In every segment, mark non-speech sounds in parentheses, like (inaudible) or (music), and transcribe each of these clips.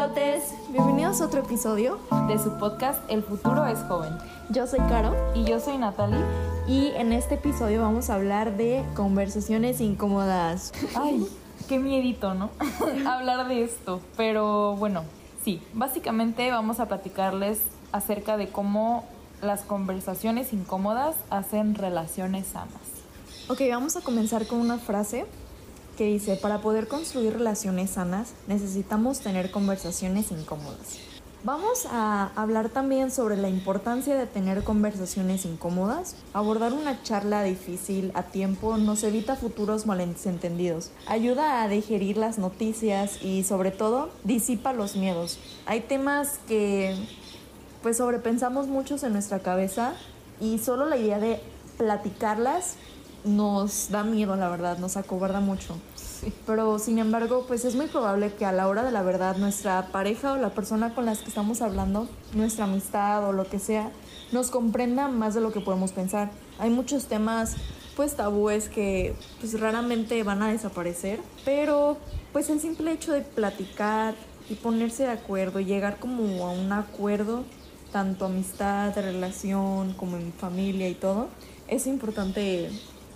Lotes, bienvenidos a otro episodio de su podcast El futuro es joven. Yo soy Caro y yo soy Natalie y en este episodio vamos a hablar de conversaciones incómodas. Ay, qué miedito, ¿no? (laughs) hablar de esto, pero bueno, sí, básicamente vamos a platicarles acerca de cómo las conversaciones incómodas hacen relaciones sanas. Ok, vamos a comenzar con una frase que dice, para poder construir relaciones sanas necesitamos tener conversaciones incómodas. Vamos a hablar también sobre la importancia de tener conversaciones incómodas. Abordar una charla difícil a tiempo nos evita futuros malentendidos, ayuda a digerir las noticias y sobre todo disipa los miedos. Hay temas que pues sobrepensamos muchos en nuestra cabeza y solo la idea de platicarlas nos da miedo, la verdad, nos acobarda mucho. Pero sin embargo, pues es muy probable que a la hora de la verdad nuestra pareja o la persona con la que estamos hablando, nuestra amistad o lo que sea, nos comprenda más de lo que podemos pensar. Hay muchos temas pues tabúes que pues raramente van a desaparecer, pero pues el simple hecho de platicar y ponerse de acuerdo, llegar como a un acuerdo, tanto amistad, relación, como en familia y todo, es importante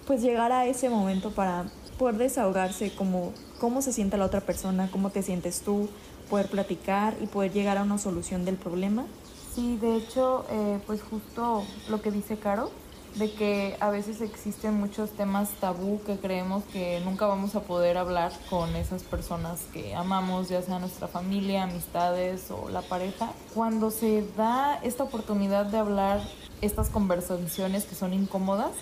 pues llegar a ese momento para poder desahogarse como cómo se siente la otra persona, cómo te sientes tú, poder platicar y poder llegar a una solución del problema. Sí, de hecho, eh, pues justo lo que dice Caro, de que a veces existen muchos temas tabú que creemos que nunca vamos a poder hablar con esas personas que amamos, ya sea nuestra familia, amistades o la pareja. Cuando se da esta oportunidad de hablar estas conversaciones que son incómodas,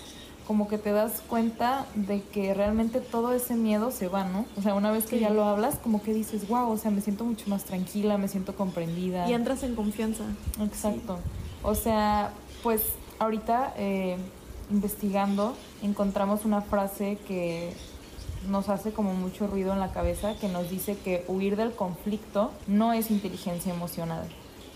como que te das cuenta de que realmente todo ese miedo se va, ¿no? O sea, una vez que ya lo hablas, como que dices, wow, o sea, me siento mucho más tranquila, me siento comprendida. Y entras en confianza. Exacto. O sea, pues ahorita eh, investigando encontramos una frase que nos hace como mucho ruido en la cabeza que nos dice que huir del conflicto no es inteligencia emocional.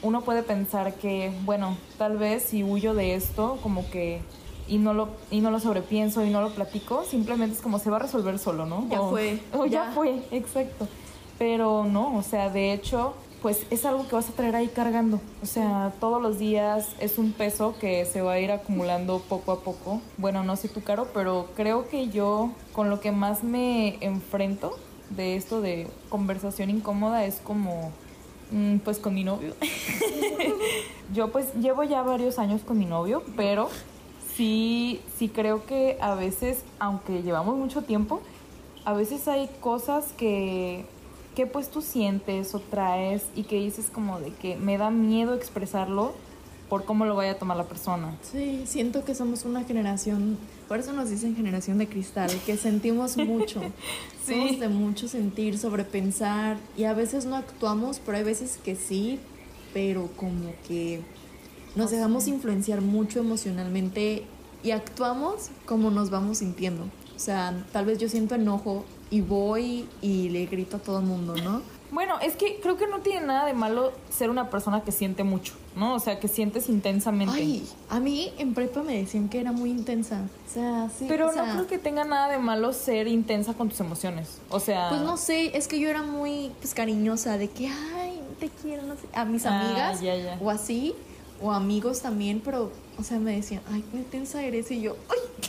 Uno puede pensar que, bueno, tal vez si huyo de esto, como que y no lo y no lo sobrepienso y no lo platico, simplemente es como se va a resolver solo, ¿no? Ya fue. O ya. fue, exacto. Pero no, o sea, de hecho, pues es algo que vas a traer ahí cargando. O sea, todos los días es un peso que se va a ir acumulando poco a poco. Bueno, no sé tu caro, pero creo que yo con lo que más me enfrento de esto de conversación incómoda es como mm, pues con mi novio. (laughs) (laughs) yo pues llevo ya varios años con mi novio, pero sí, sí creo que a veces, aunque llevamos mucho tiempo, a veces hay cosas que, que pues tú sientes o traes y que dices como de que me da miedo expresarlo por cómo lo vaya a tomar la persona. Sí, siento que somos una generación, por eso nos dicen generación de cristal, que sentimos mucho. (laughs) sí. Somos de mucho sentir, sobrepensar y a veces no actuamos, pero hay veces que sí, pero como que nos dejamos influenciar mucho emocionalmente y actuamos como nos vamos sintiendo. O sea, tal vez yo siento enojo y voy y le grito a todo el mundo, ¿no? Bueno, es que creo que no tiene nada de malo ser una persona que siente mucho, ¿no? O sea, que sientes intensamente. Ay, a mí en prepa me decían que era muy intensa. O sea, sí. Pero no creo que tenga nada de malo ser intensa con tus emociones. O sea. Pues no sé, es que yo era muy pues, cariñosa de que, ay, te quiero, no sé. A mis ah, amigas ya, ya. o así o amigos también, pero, o sea, me decían, ay, qué intensa eres, y yo, ay,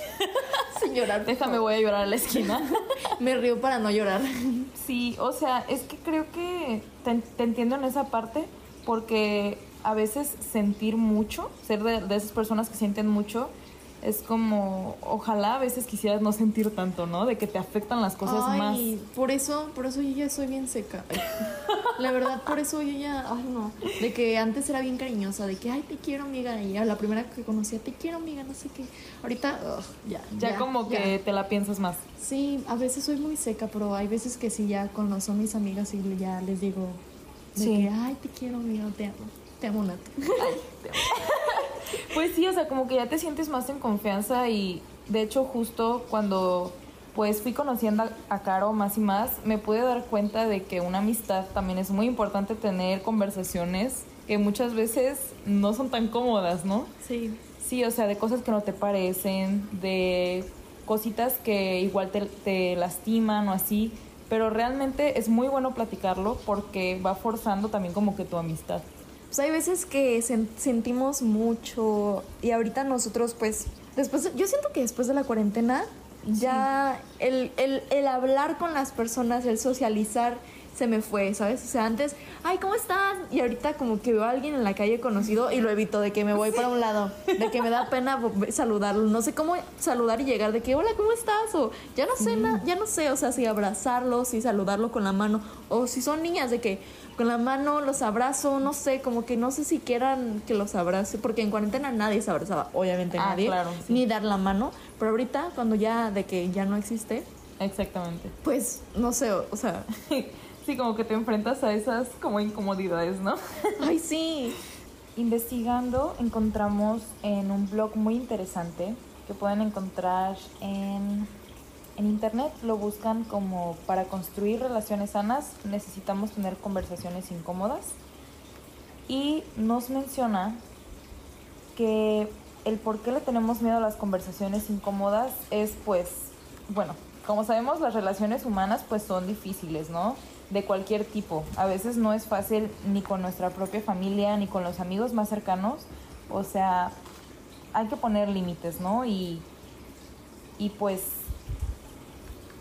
(laughs) señora, déjame, voy a llorar a la esquina. (laughs) me río para no llorar. Sí, o sea, es que creo que te, entiendo en esa parte, porque a veces sentir mucho, ser de, de esas personas que sienten mucho, es como, ojalá a veces quisieras no sentir tanto, ¿no? De que te afectan las cosas ay, más. Por eso, por eso yo ya soy bien seca. la verdad, por eso yo ya, ay no, de que antes era bien cariñosa, de que, ay, te quiero, amiga, y a la primera que conocía, te quiero, amiga, no sé qué. Ahorita, ya, ya. como que te la piensas más. Sí, a veces soy muy seca, pero hay veces que sí, ya cuando son mis amigas y ya les digo, de sí. que, ay, te quiero, amiga, te amo. Te amo. Ay, te amo. Pues sí, o sea, como que ya te sientes más en confianza y de hecho justo cuando pues fui conociendo a Caro más y más, me pude dar cuenta de que una amistad también es muy importante tener conversaciones que muchas veces no son tan cómodas, ¿no? Sí. Sí, o sea, de cosas que no te parecen, de cositas que igual te, te lastiman o así, pero realmente es muy bueno platicarlo porque va forzando también como que tu amistad. Pues hay veces que sen- sentimos mucho y ahorita nosotros pues después, yo siento que después de la cuarentena ya el, el, el hablar con las personas, el socializar se me fue, ¿sabes? O sea, antes, ay, ¿cómo estás? Y ahorita como que veo a alguien en la calle conocido y lo evito, de que me voy para un lado, de que me da pena saludarlo, no sé cómo saludar y llegar, de que, hola, ¿cómo estás? O ya no sé, na- ya no sé, o sea, si abrazarlo, si saludarlo con la mano, o si son niñas, de que con la mano los abrazo, no sé, como que no sé si quieran que los abrace, porque en cuarentena nadie se abrazaba, obviamente Ah, nadie, claro, sí. ni dar la mano, pero ahorita cuando ya de que ya no existe, Exactamente. pues no sé, o, o sea, (laughs) Sí, como que te enfrentas a esas como incomodidades, ¿no? (laughs) ay sí, Investigando encontramos en un blog muy interesante que pueden encontrar en, en internet. Lo buscan como para construir relaciones sanas necesitamos tener conversaciones incómodas. Y nos menciona que el por qué le tenemos miedo a las conversaciones incómodas es pues, bueno, como sabemos las relaciones humanas pues son difíciles, ¿no? De cualquier tipo. A veces no es fácil ni con nuestra propia familia ni con los amigos más cercanos. O sea, hay que poner límites, ¿no? Y, y pues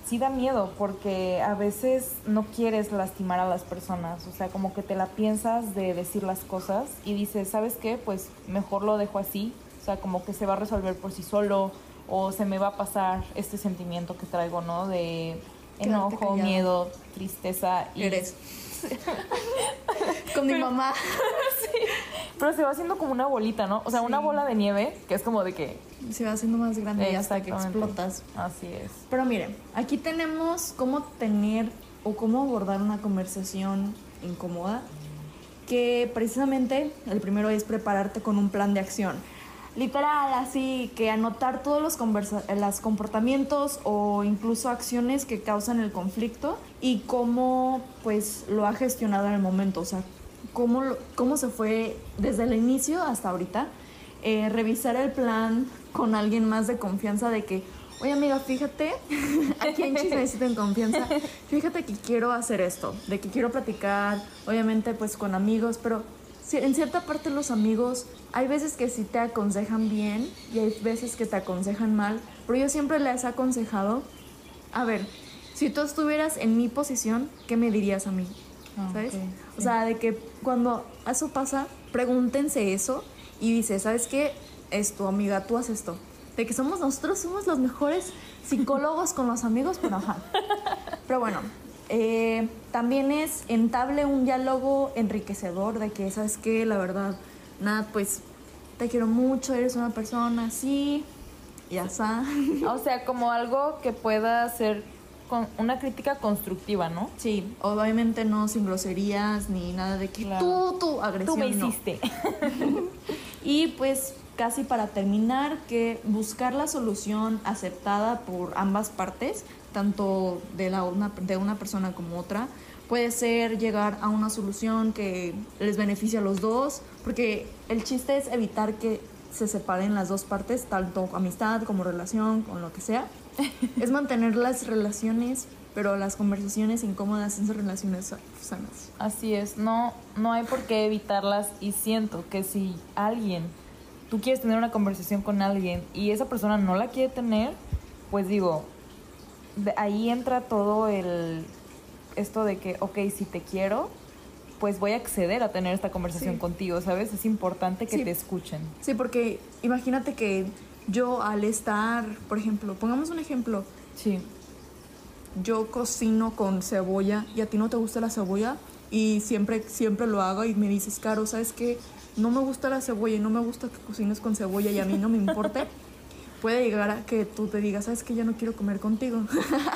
sí da miedo porque a veces no quieres lastimar a las personas, o sea, como que te la piensas de decir las cosas y dices, ¿sabes qué? Pues mejor lo dejo así, o sea, como que se va a resolver por sí solo o se me va a pasar este sentimiento que traigo, ¿no? De enojo, miedo, tristeza y eres. (laughs) Con mi Pero- mamá. (laughs) pero se va haciendo como una bolita, ¿no? O sea, una bola de nieve que es como de que Se va haciendo más grande y hasta que explotas. así es. Pero miren, aquí tenemos cómo tener o cómo abordar una conversación incómoda, que precisamente el primero es prepararte con un plan de acción. Literal, así que anotar todos los, conversa- eh, los comportamientos o incluso acciones que causan el conflicto y cómo pues lo ha gestionado en el momento, o sea, cómo, cómo se fue desde el inicio hasta ahorita. Eh, revisar el plan con alguien más de confianza de que, oye amiga, fíjate, (laughs) aquí en Chismecito en confianza, fíjate que quiero hacer esto, de que quiero platicar, obviamente pues con amigos, pero en cierta parte los amigos, hay veces que sí te aconsejan bien y hay veces que te aconsejan mal, pero yo siempre les he aconsejado, a ver, si tú estuvieras en mi posición, ¿qué me dirías a mí? Ah, ¿Sabes? O sí. sea, de que cuando eso pasa, pregúntense eso y dice, ¿sabes qué? Esto, amiga, tú haces esto. De que somos nosotros, somos los mejores psicólogos con los amigos, pero ajá. (laughs) Pero bueno, eh, también es entable un diálogo enriquecedor de que, ¿sabes qué? La verdad, nada, pues te quiero mucho, eres una persona así, y asá. O sea, como algo que pueda ser con una crítica constructiva, ¿no? Sí, obviamente no sin groserías ni nada de que Claro. tú, tú, agresión. Tú me no. hiciste. (laughs) Y pues casi para terminar, que buscar la solución aceptada por ambas partes, tanto de, la, una, de una persona como otra, puede ser llegar a una solución que les beneficie a los dos, porque el chiste es evitar que se separen las dos partes, tanto amistad como relación, con lo que sea. (laughs) es mantener las relaciones, pero las conversaciones incómodas en relaciones sa- sanas. Así es, no, no hay por qué evitarlas y siento que si alguien, tú quieres tener una conversación con alguien y esa persona no la quiere tener, pues digo, de ahí entra todo el, esto de que, ok, si te quiero, pues voy a acceder a tener esta conversación Sí. contigo, ¿sabes? Es importante que Sí. te escuchen. Sí, porque imagínate que yo al estar, por ejemplo, pongamos un ejemplo, Sí, yo cocino con cebolla y a ti no te gusta la cebolla y siempre, siempre lo hago y me dices, Caro, ¿sabes qué? No me gusta la cebolla y no me gusta que cocines con cebolla y a mí no me importa. (laughs) Puede llegar a que tú te digas, ¿sabes qué? Ya no quiero comer contigo.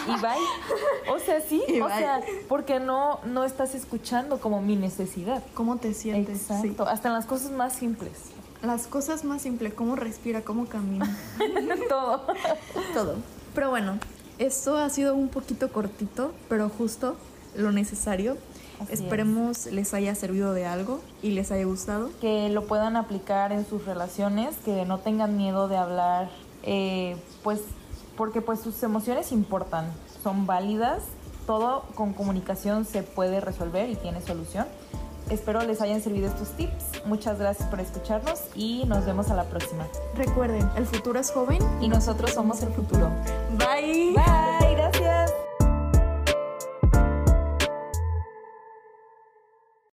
y bye. O sea, sí, Y o bye. sea, porque no, no estás escuchando como mi necesidad. ¿Cómo te sientes? Exacto, hasta en las cosas más simples. Las cosas más simples, cómo respira, cómo camina. (laughs) Todo. Todo. Pero bueno, esto ha sido un poquito cortito, pero justo lo necesario. Así es. Esperemos les haya servido de algo y les haya gustado. que lo puedan aplicar en sus relaciones, que no tengan miedo de hablar, eh, pues porque pues sus emociones importan, son válidas todo con comunicación se puede resolver y tiene solución. Espero les hayan servido estos tips. Muchas gracias por escucharnos y nos vemos a la próxima. Recuerden, el futuro es joven y nosotros somos el futuro. Bye. Bye.